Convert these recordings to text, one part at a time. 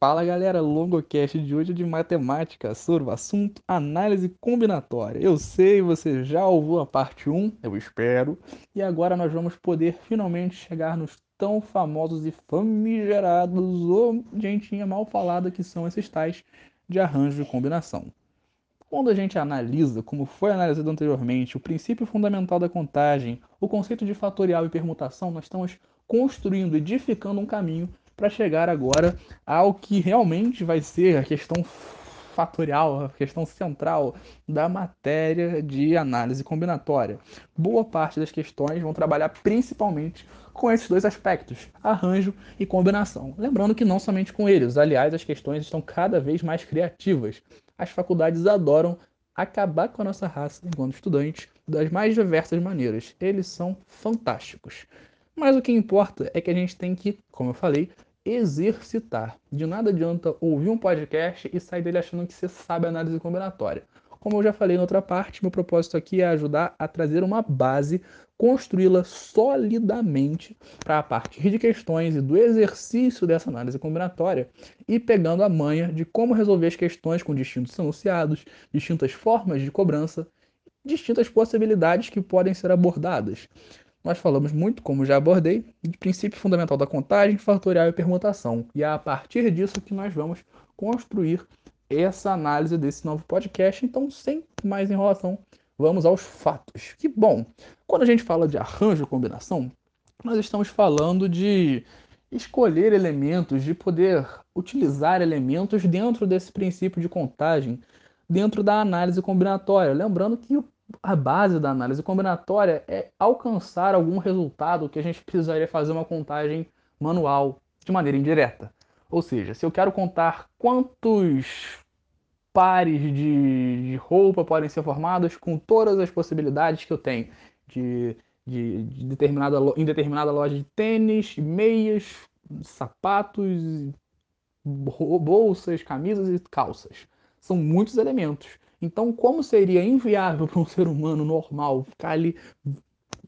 Fala galera, longocast de hoje é de matemática sobre o assunto análise combinatória. Eu sei, você já ouviu a parte 1, eu espero, e agora nós vamos poder finalmente chegar nos tão famosos e famigerados, ou gentinha mal falada que são esses tais de arranjo e combinação. Quando a gente analisa, como foi analisado anteriormente, o princípio fundamental da contagem, o conceito de fatorial e permutação, nós estamos construindo, edificando um caminho para chegar agora ao que realmente vai ser a questão fatorial, a questão central da matéria de análise combinatória. Boa parte das questões vão trabalhar principalmente com esses dois aspectos, arranjo e combinação. Lembrando que não somente com eles, aliás, as questões estão cada vez mais criativas. As faculdades adoram acabar com a nossa raça enquanto estudantes das mais diversas maneiras. Eles são fantásticos. Mas o que importa é que a gente tem que, como eu falei, exercitar. De nada adianta ouvir um podcast e sair dele achando que você sabe análise combinatória. Como eu já falei na outra parte, meu propósito aqui é ajudar a trazer uma base, construí-la solidamente para a partir de questões e do exercício dessa análise combinatória e pegando a manha de como resolver as questões com distintos enunciados, distintas formas de cobrança, distintas possibilidades que podem ser abordadas nós falamos muito, como já abordei, de princípio fundamental da contagem, fatorial e permutação. E é a partir disso que nós vamos construir essa análise desse novo podcast. Então, sem mais enrolação, vamos aos fatos. Que bom! Quando a gente fala de arranjo combinação, nós estamos falando de escolher elementos, de poder utilizar elementos dentro desse princípio de contagem, dentro da análise combinatória. Lembrando que o a base da análise combinatória é alcançar algum resultado que a gente precisaria fazer uma contagem manual de maneira indireta. Ou seja, se eu quero contar quantos pares de, de roupa podem ser formados com todas as possibilidades que eu tenho de, de, de determinada, em determinada loja de tênis, meias, sapatos, bolsas, camisas e calças. São muitos elementos. Então, como seria inviável para um ser humano normal ficar ali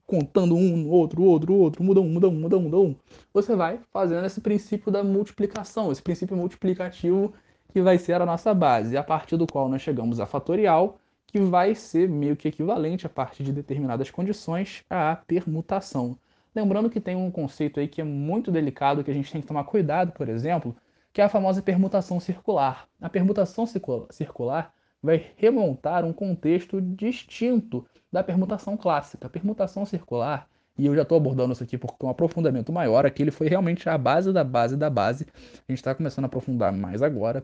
contando um, outro, outro, outro, muda um, muda um, muda um, muda um, você vai fazendo esse princípio da multiplicação, esse princípio multiplicativo que vai ser a nossa base, a partir do qual nós chegamos a fatorial, que vai ser meio que equivalente a partir de determinadas condições à permutação. Lembrando que tem um conceito aí que é muito delicado, que a gente tem que tomar cuidado, por exemplo, que é a famosa permutação circular. A permutação circular vai remontar um contexto distinto da permutação clássica. A permutação circular, e eu já estou abordando isso aqui porque um aprofundamento maior, aqui ele foi realmente a base da base da base. A gente está começando a aprofundar mais agora.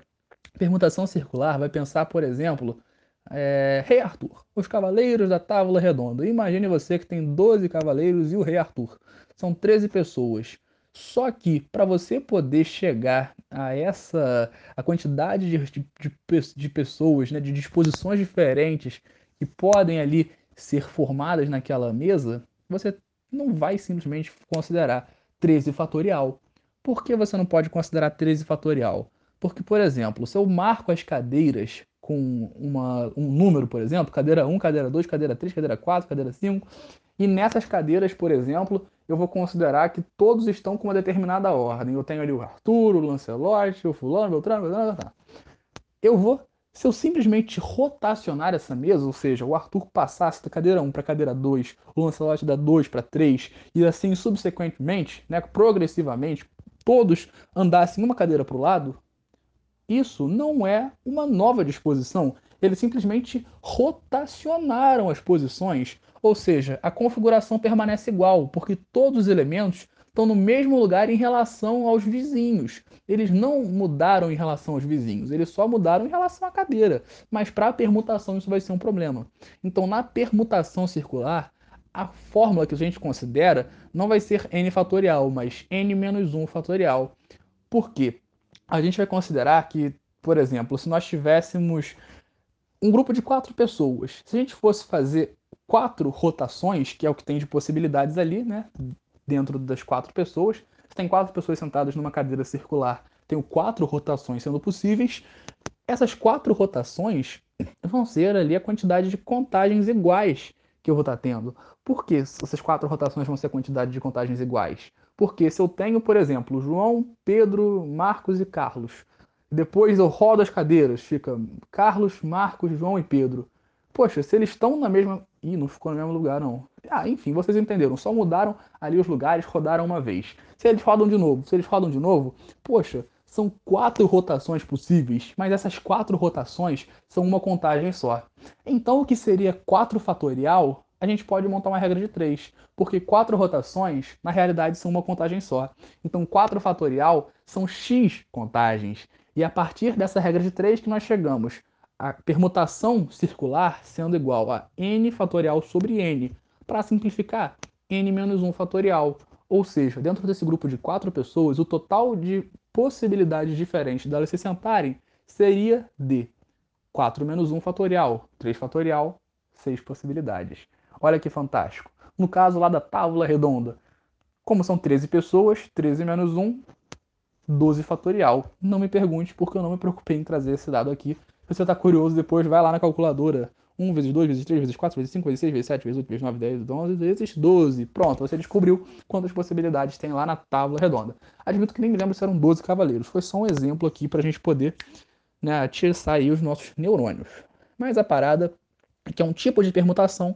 permutação circular vai pensar, por exemplo, é, Rei Arthur, os cavaleiros da Távola Redonda. Imagine você que tem 12 cavaleiros e o Rei Arthur. São 13 pessoas. Só que para você poder chegar a essa a quantidade de, de, de pessoas, né, de disposições diferentes que podem ali ser formadas naquela mesa, você não vai simplesmente considerar 13 fatorial. Por que você não pode considerar 13 fatorial? Porque, por exemplo, se eu marco as cadeiras com uma, um número, por exemplo, cadeira 1, cadeira 2, cadeira 3, cadeira 4, cadeira 5, e nessas cadeiras, por exemplo, eu vou considerar que todos estão com uma determinada ordem. Eu tenho ali o Arthur, o Lancelot, o fulano, o Beltrano, blá, blá. Eu vou, se eu simplesmente rotacionar essa mesa, ou seja, o Arthur passasse da cadeira 1 para a cadeira 2, o Lancelot da 2 para 3, e assim subsequentemente, né, progressivamente, todos andassem uma cadeira para o lado, isso não é uma nova disposição. Eles simplesmente rotacionaram as posições ou seja, a configuração permanece igual, porque todos os elementos estão no mesmo lugar em relação aos vizinhos. Eles não mudaram em relação aos vizinhos, eles só mudaram em relação à cadeira. Mas para a permutação isso vai ser um problema. Então, na permutação circular, a fórmula que a gente considera não vai ser n fatorial, mas n menos 1 fatorial. Por quê? A gente vai considerar que, por exemplo, se nós tivéssemos um grupo de quatro pessoas, se a gente fosse fazer quatro rotações, que é o que tem de possibilidades ali, né? Dentro das quatro pessoas. Você tem quatro pessoas sentadas numa cadeira circular, tenho quatro rotações sendo possíveis. Essas quatro rotações vão ser ali a quantidade de contagens iguais que eu vou estar tendo. Por que essas quatro rotações vão ser a quantidade de contagens iguais? Porque se eu tenho, por exemplo, João, Pedro, Marcos e Carlos, Depois eu rodo as cadeiras, fica Carlos, Marcos, João e Pedro. Poxa, se eles estão na mesma. Ih, não ficou no mesmo lugar, não. Ah, enfim, vocês entenderam. Só mudaram ali os lugares, rodaram uma vez. Se eles rodam de novo, se eles rodam de novo, poxa, são quatro rotações possíveis, mas essas quatro rotações são uma contagem só. Então, o que seria 4 fatorial, a gente pode montar uma regra de 3, porque quatro rotações, na realidade, são uma contagem só. Então, 4 fatorial são x contagens. E a partir dessa regra de 3 que nós chegamos a permutação circular sendo igual a n fatorial sobre n. Para simplificar, n menos 1 fatorial. Ou seja, dentro desse grupo de quatro pessoas, o total de possibilidades diferentes delas se sentarem seria de 4 menos 1 fatorial, 3 fatorial, 6 possibilidades. Olha que fantástico. No caso lá da tábua redonda, como são 13 pessoas, 13 menos 1, 12 fatorial. Não me pergunte porque eu não me preocupei em trazer esse dado aqui. Se você está curioso, depois vai lá na calculadora. 1 vezes 2 vezes 3 vezes 4 vezes 5 vezes 6 vezes 7 vezes 8 vezes 9 10 11 vezes 12. Pronto, você descobriu quantas possibilidades tem lá na tábua redonda. Admito que nem me lembro se eram 12 cavaleiros. Foi só um exemplo aqui para a gente poder né, atiçar aí os nossos neurônios. Mas a parada é que é um tipo de permutação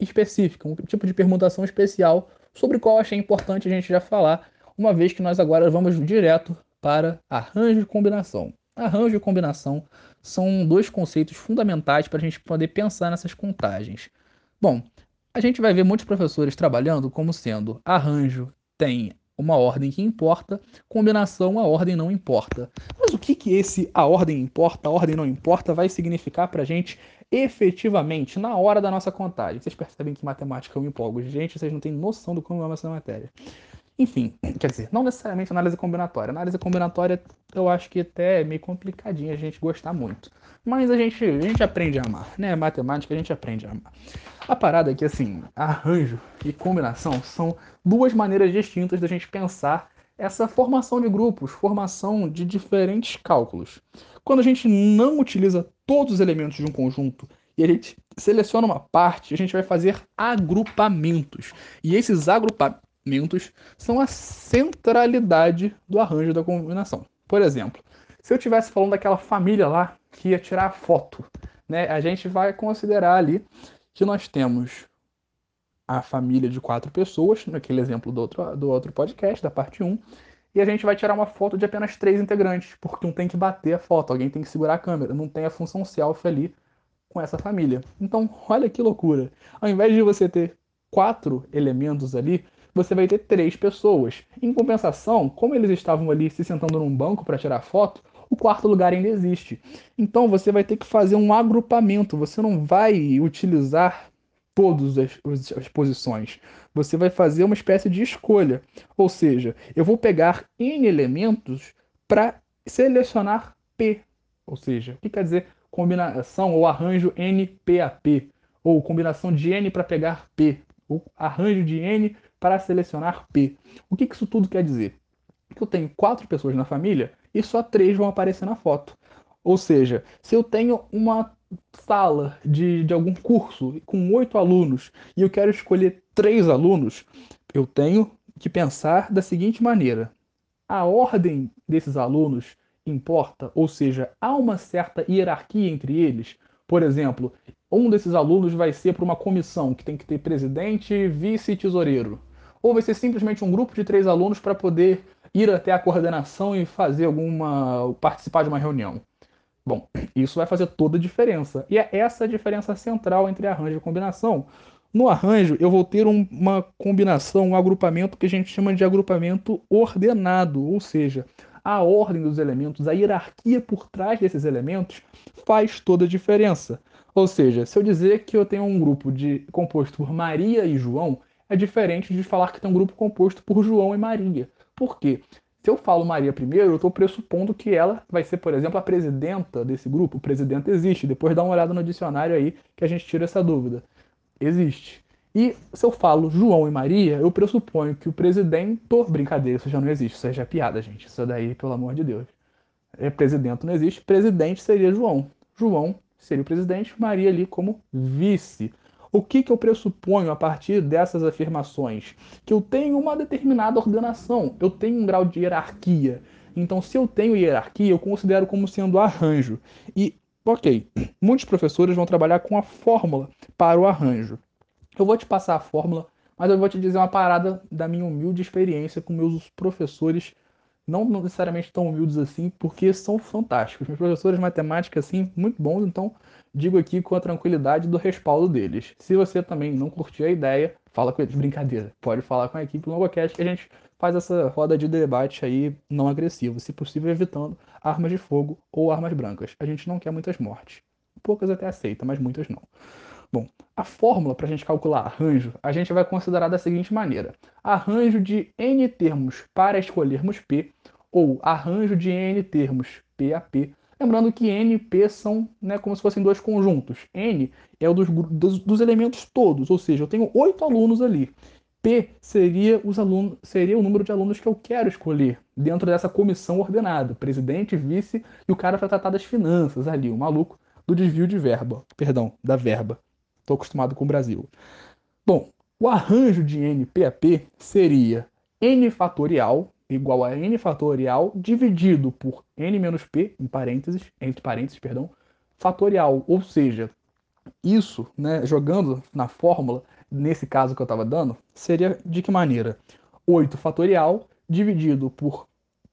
específica, um tipo de permutação especial sobre o qual achei importante a gente já falar uma vez que nós agora vamos direto para arranjo e combinação. Arranjo e combinação são dois conceitos fundamentais para a gente poder pensar nessas contagens. Bom, a gente vai ver muitos professores trabalhando como sendo arranjo tem uma ordem que importa, combinação a ordem não importa. Mas o que, que esse a ordem importa, a ordem não importa vai significar para a gente efetivamente na hora da nossa contagem? Vocês percebem que matemática eu me empolgo. Gente, vocês não têm noção do como é essa matéria. Enfim, quer dizer, não necessariamente análise combinatória. Análise combinatória eu acho que até é meio complicadinho a gente gostar muito. Mas a gente, a gente aprende a amar, né? Matemática a gente aprende a amar. A parada é que, assim, arranjo e combinação são duas maneiras distintas da gente pensar essa formação de grupos, formação de diferentes cálculos. Quando a gente não utiliza todos os elementos de um conjunto e a gente seleciona uma parte, a gente vai fazer agrupamentos. E esses agrupamentos são a centralidade do arranjo da combinação. Por exemplo, se eu estivesse falando daquela família lá que ia tirar foto, né, a gente vai considerar ali que nós temos a família de quatro pessoas, naquele exemplo do outro, do outro podcast, da parte 1, e a gente vai tirar uma foto de apenas três integrantes, porque um tem que bater a foto, alguém tem que segurar a câmera, não tem a função selfie ali com essa família. Então, olha que loucura. Ao invés de você ter quatro elementos ali, você vai ter três pessoas. Em compensação, como eles estavam ali se sentando num banco para tirar foto, o quarto lugar ainda existe. Então você vai ter que fazer um agrupamento, você não vai utilizar todas as, as, posições. Você vai fazer uma espécie de escolha. Ou seja, eu vou pegar N elementos para selecionar P. Ou seja, o que quer dizer combinação ou arranjo NPAP? Ou combinação de N para pegar P. Ou arranjo de N para selecionar P. O que isso tudo quer dizer? Que eu tenho quatro pessoas na família e só três vão aparecer na foto. Ou seja, se eu tenho uma sala de, de algum curso com oito alunos e eu quero escolher três alunos, eu tenho que pensar da seguinte maneira: a ordem desses alunos importa, ou seja, há uma certa hierarquia entre eles. Por exemplo, um desses alunos vai ser para uma comissão que tem que ter presidente, vice e tesoureiro ou vai ser simplesmente um grupo de três alunos para poder ir até a coordenação e fazer alguma. participar de uma reunião? Bom, isso vai fazer toda a diferença. E é essa a diferença central entre arranjo e combinação. No arranjo, eu vou ter um, uma combinação, um agrupamento que a gente chama de agrupamento ordenado, ou seja, a ordem dos elementos, a hierarquia por trás desses elementos faz toda a diferença. Ou seja, se eu dizer que eu tenho um grupo de composto por Maria e João, é diferente de falar que tem um grupo composto por João e Maria. Por quê? Se eu falo Maria primeiro, eu estou pressupondo que ela vai ser, por exemplo, a presidenta desse grupo. O presidente existe. Depois dá uma olhada no dicionário aí que a gente tira essa dúvida. Existe. E se eu falo João e Maria, eu pressuponho que o presidente. Brincadeira, isso já não existe. Isso já é piada, gente. Isso daí, pelo amor de Deus. É, presidente não existe. Presidente seria João. João seria o presidente, Maria ali como vice. O que, que eu pressuponho a partir dessas afirmações? Que eu tenho uma determinada ordenação, eu tenho um grau de hierarquia. Então, se eu tenho hierarquia, eu considero como sendo arranjo. E, ok, muitos professores vão trabalhar com a fórmula para o arranjo. Eu vou te passar a fórmula, mas eu vou te dizer uma parada da minha humilde experiência com meus professores não necessariamente tão humildes assim, porque são fantásticos. Meus professores de matemática, assim, muito bons, então digo aqui com a tranquilidade do respaldo deles. Se você também não curtir a ideia, fala com eles, brincadeira. Pode falar com a equipe do Logocast que a gente faz essa roda de debate aí não agressivo, se possível evitando armas de fogo ou armas brancas. A gente não quer muitas mortes. Poucas até aceita, mas muitas não. Bom, a fórmula para a gente calcular arranjo, a gente vai considerar da seguinte maneira: arranjo de n termos para escolhermos P, ou arranjo de n termos P a P. Lembrando que N e P são né, como se fossem dois conjuntos. N é o dos, dos, dos elementos todos, ou seja, eu tenho oito alunos ali. P seria, os alunos, seria o número de alunos que eu quero escolher dentro dessa comissão ordenada, presidente, vice e o cara para tratar das finanças ali, o maluco do desvio de verba, perdão, da verba. Estou acostumado com o Brasil. Bom, o arranjo de n a p seria n fatorial igual a n fatorial dividido por n menos p, em parênteses, entre parênteses, perdão, fatorial. Ou seja, isso, né, jogando na fórmula, nesse caso que eu estava dando, seria de que maneira? 8 fatorial dividido por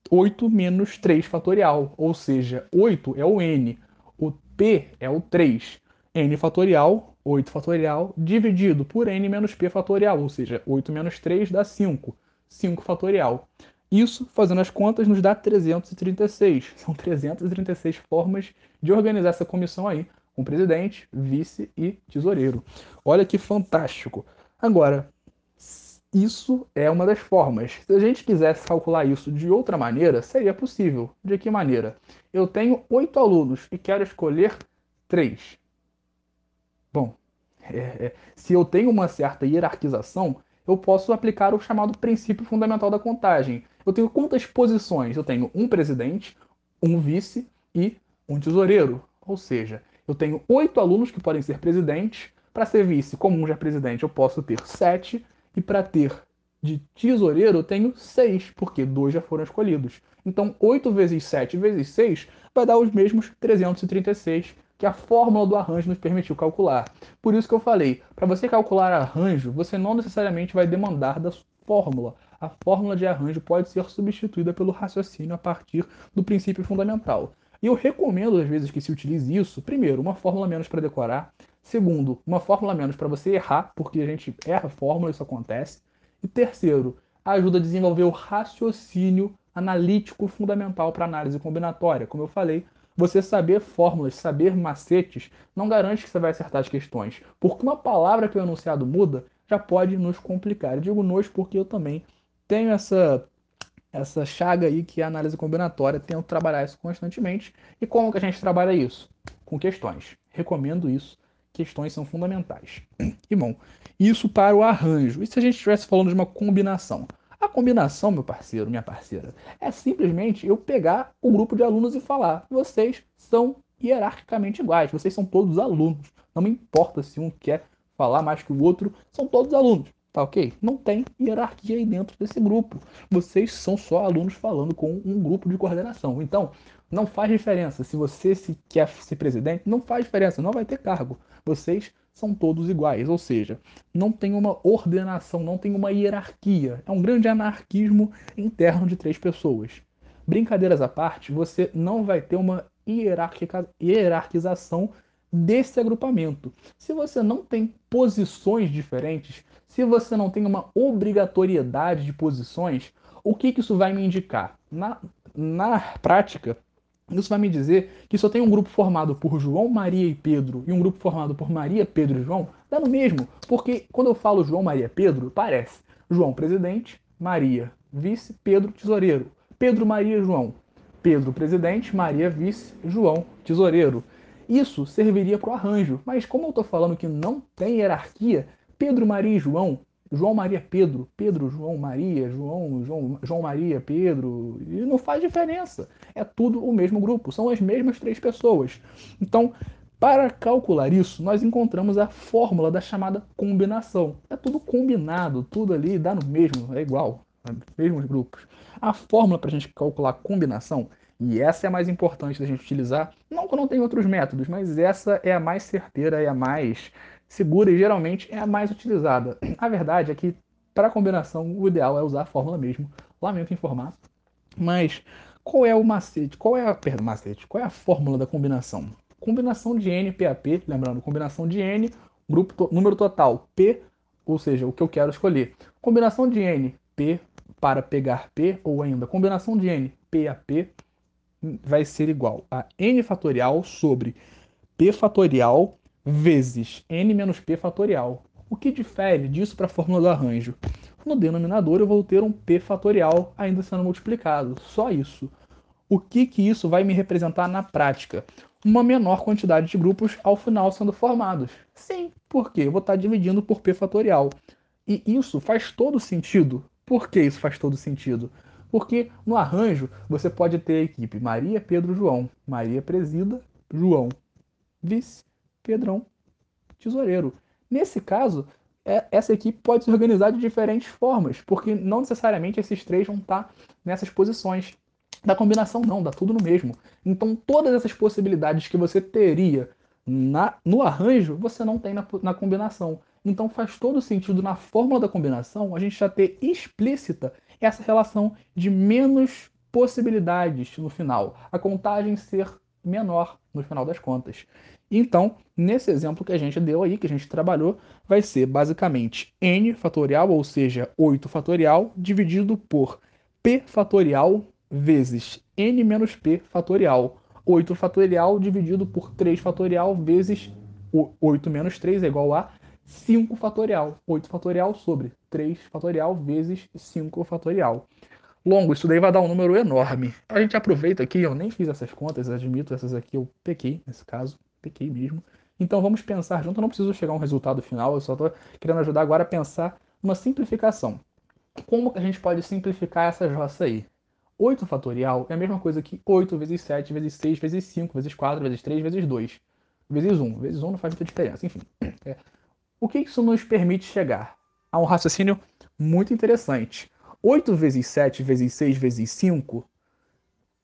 8 menos 3 fatorial. Ou seja, 8 é o n, o p é o 3. n fatorial 8 fatorial dividido por n menos p fatorial, ou seja, 8 menos 3 dá 5. 5 fatorial. Isso, fazendo as contas, nos dá 336. São 336 formas de organizar essa comissão aí, com presidente, vice e tesoureiro. Olha que fantástico. Agora, isso é uma das formas. Se a gente quisesse calcular isso de outra maneira, seria possível. De que maneira? Eu tenho oito alunos e quero escolher três. Bom, é, é, se eu tenho uma certa hierarquização, eu posso aplicar o chamado princípio fundamental da contagem. Eu tenho quantas posições? Eu tenho um presidente, um vice e um tesoureiro. Ou seja, eu tenho oito alunos que podem ser presidentes. Para ser vice, como um já é presidente, eu posso ter sete. E para ter de tesoureiro, eu tenho seis, porque dois já foram escolhidos. Então, 8 vezes 7 vezes 6 vai dar os mesmos 336 que a fórmula do arranjo nos permitiu calcular. Por isso que eu falei, para você calcular arranjo, você não necessariamente vai demandar da fórmula. A fórmula de arranjo pode ser substituída pelo raciocínio a partir do princípio fundamental. E eu recomendo às vezes que se utilize isso, primeiro, uma fórmula menos para decorar, segundo, uma fórmula menos para você errar, porque a gente erra fórmula, isso acontece, e terceiro, ajuda a desenvolver o raciocínio analítico fundamental para análise combinatória. Como eu falei, você saber fórmulas, saber macetes, não garante que você vai acertar as questões. Porque uma palavra que o enunciado muda já pode nos complicar. Eu digo nós porque eu também tenho essa essa chaga aí que é a análise combinatória, tento trabalhar isso constantemente. E como que a gente trabalha isso? Com questões. Recomendo isso. Questões são fundamentais. E bom, isso para o arranjo. E se a gente estivesse falando de uma combinação? A combinação, meu parceiro, minha parceira, é simplesmente eu pegar o grupo de alunos e falar: vocês são hierarquicamente iguais, vocês são todos alunos. Não me importa se um quer falar mais que o outro, são todos alunos. Tá ok? Não tem hierarquia aí dentro desse grupo. Vocês são só alunos falando com um grupo de coordenação. Então, não faz diferença. Se você se quer ser presidente, não faz diferença, não vai ter cargo. Vocês são todos iguais, ou seja, não tem uma ordenação, não tem uma hierarquia. É um grande anarquismo interno de três pessoas. Brincadeiras à parte, você não vai ter uma hierarquização desse agrupamento. Se você não tem posições diferentes, se você não tem uma obrigatoriedade de posições, o que, que isso vai me indicar? Na, na prática, isso vai me dizer que eu tenho um grupo formado por João, Maria e Pedro e um grupo formado por Maria, Pedro e João, dá no mesmo. Porque quando eu falo João, Maria, Pedro, parece João presidente, Maria vice, Pedro tesoureiro. Pedro, Maria, João. Pedro presidente, Maria vice, João tesoureiro. Isso serviria para o arranjo, mas como eu estou falando que não tem hierarquia, Pedro, Maria e João João Maria Pedro, Pedro João Maria, João, João, João Maria Pedro, e não faz diferença. É tudo o mesmo grupo, são as mesmas três pessoas. Então, para calcular isso, nós encontramos a fórmula da chamada combinação. É tudo combinado, tudo ali dá no mesmo, é igual. mesmos grupos. A fórmula para a gente calcular combinação, e essa é a mais importante da gente utilizar, não que não tem outros métodos, mas essa é a mais certeira, é a mais segura e geralmente é a mais utilizada. A verdade é que para combinação o ideal é usar a fórmula mesmo. Lamento informar. Mas qual é o macete? Qual é a, perdão, macete? Qual é a fórmula da combinação? Combinação de N PAP, lembrando, combinação de N, grupo número total P, ou seja, o que eu quero escolher. Combinação de N P para pegar P ou ainda combinação de N PAP vai ser igual a N fatorial sobre P fatorial vezes n menos p fatorial. O que difere disso para a fórmula do arranjo? No denominador eu vou ter um p fatorial ainda sendo multiplicado, só isso. O que, que isso vai me representar na prática? Uma menor quantidade de grupos ao final sendo formados. Sim, porque eu vou estar dividindo por p fatorial. E isso faz todo sentido. Por que isso faz todo sentido? Porque no arranjo você pode ter a equipe Maria, Pedro, João. Maria presida, João vice, Pedrão tesoureiro. Nesse caso, é, essa equipe pode se organizar de diferentes formas, porque não necessariamente esses três vão estar nessas posições. Da combinação não, dá tudo no mesmo. Então todas essas possibilidades que você teria na, no arranjo, você não tem na, na combinação. Então faz todo sentido na fórmula da combinação a gente já ter explícita essa relação de menos possibilidades no final. A contagem ser menor no final das contas. Então, nesse exemplo que a gente deu aí, que a gente trabalhou, vai ser basicamente n fatorial, ou seja, 8 fatorial, dividido por p fatorial vezes n menos p fatorial. 8 fatorial dividido por 3 fatorial vezes 8 menos 3 é igual a 5 fatorial. 8 fatorial sobre 3 fatorial vezes 5 fatorial longo, isso daí vai dar um número enorme. A gente aproveita aqui, eu nem fiz essas contas, admito, essas aqui eu pequei, nesse caso, pequei mesmo. Então vamos pensar junto, eu não preciso chegar a um resultado final, eu só estou querendo ajudar agora a pensar uma simplificação. Como que a gente pode simplificar essa jossa aí? 8 fatorial é a mesma coisa que 8 vezes 7 vezes 6 vezes 5 vezes 4 vezes 3 vezes 2 vezes 1. Vezes 1 não faz muita diferença, enfim. É. O que isso nos permite chegar? A um raciocínio muito interessante. 8 vezes 7 vezes 6 vezes 5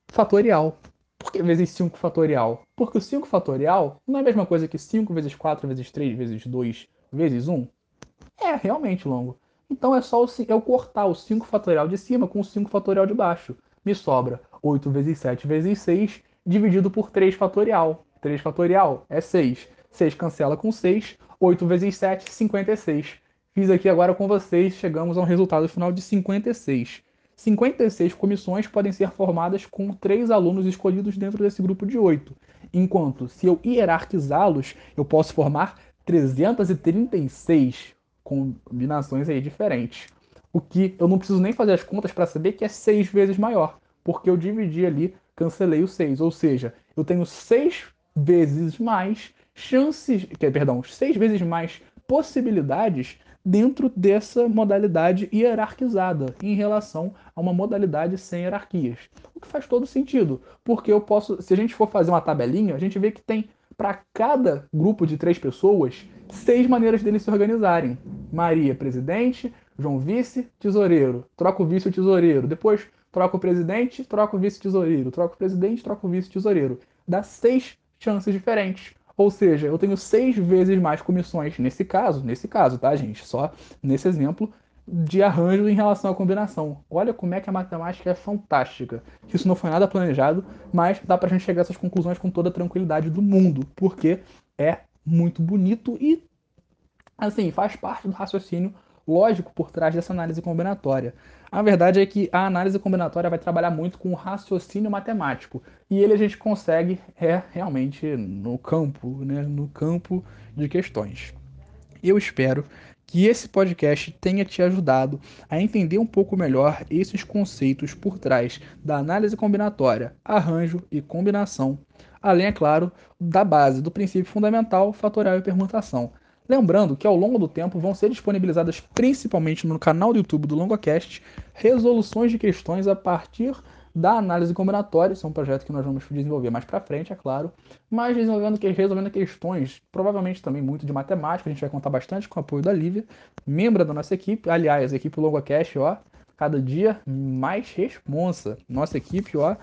fatorial. Por que vezes 5 fatorial? Porque o 5 fatorial não é a mesma coisa que 5 vezes 4 vezes 3 vezes 2 vezes 1? É realmente longo. Então é só eu cortar o 5 fatorial de cima com o 5 fatorial de baixo. Me sobra 8 vezes 7 vezes 6 dividido por 3 fatorial. 3 fatorial é 6. 6 cancela com 6. 8 vezes 7, 56. Fiz aqui agora com vocês, chegamos a um resultado final de 56. 56 comissões podem ser formadas com três alunos escolhidos dentro desse grupo de oito, enquanto se eu hierarquizá-los, eu posso formar 336 combinações aí diferentes. O que eu não preciso nem fazer as contas para saber que é seis vezes maior, porque eu dividi ali, cancelei o 6, ou seja, eu tenho seis vezes mais chances, que, perdão, seis vezes mais possibilidades dentro dessa modalidade hierarquizada em relação a uma modalidade sem hierarquias. O que faz todo sentido, porque eu posso, se a gente for fazer uma tabelinha, a gente vê que tem para cada grupo de três pessoas seis maneiras deles se organizarem. Maria, presidente, João, vice, tesoureiro. Troca o vice o tesoureiro. Depois troca o presidente, troca o vice tesoureiro. Troca o presidente, troca o vice tesoureiro. Dá seis chances diferentes. Ou seja, eu tenho seis vezes mais comissões nesse caso, nesse caso, tá, gente? Só nesse exemplo de arranjo em relação à combinação. Olha como é que a matemática é fantástica. Isso não foi nada planejado, mas dá pra gente chegar a essas conclusões com toda a tranquilidade do mundo, porque é muito bonito e assim, faz parte do raciocínio lógico por trás dessa análise combinatória. A verdade é que a análise combinatória vai trabalhar muito com o raciocínio matemático. E ele a gente consegue é realmente no campo, né, no campo de questões. Eu espero que esse podcast tenha te ajudado a entender um pouco melhor esses conceitos por trás da análise combinatória, arranjo e combinação, além, é claro, da base do princípio fundamental, fatorial e permutação. Lembrando que ao longo do tempo vão ser disponibilizadas principalmente no canal do YouTube do LongoCast resoluções de questões a partir da análise combinatória, isso é um projeto que nós vamos desenvolver mais para frente, é claro, mas desenvolvendo, resolvendo questões, provavelmente também muito de matemática, a gente vai contar bastante com o apoio da Lívia, membro da nossa equipe, aliás, a equipe LongoCast, ó, cada dia mais responsa. Nossa equipe, ó,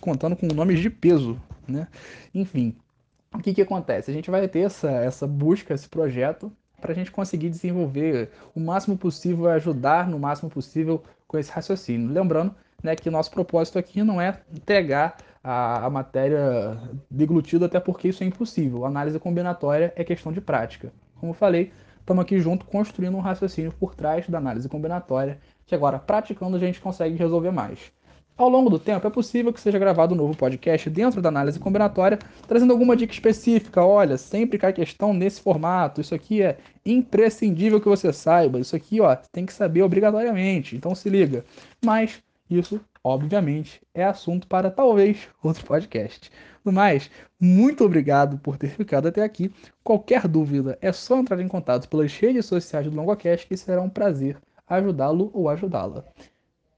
contando com nomes de peso, né? Enfim, o que que acontece? A gente vai ter essa, essa busca, esse projeto, para a gente conseguir desenvolver o máximo possível, ajudar no máximo possível com esse raciocínio. Lembrando né, que nosso propósito aqui não é entregar a, a matéria deglutida, até porque isso é impossível. A análise combinatória é questão de prática. Como eu falei, estamos aqui junto construindo um raciocínio por trás da análise combinatória, que agora, praticando, a gente consegue resolver mais. Ao longo do tempo, é possível que seja gravado um novo podcast dentro da análise combinatória, trazendo alguma dica específica. Olha, sempre cai questão nesse formato. Isso aqui é imprescindível que você saiba. Isso aqui, ó, tem que saber obrigatoriamente. Então se liga. Mas isso, obviamente, é assunto para talvez outro podcast. No mais, muito obrigado por ter ficado até aqui. Qualquer dúvida é só entrar em contato pelas redes sociais do LongoCast que será um prazer ajudá-lo ou ajudá-la.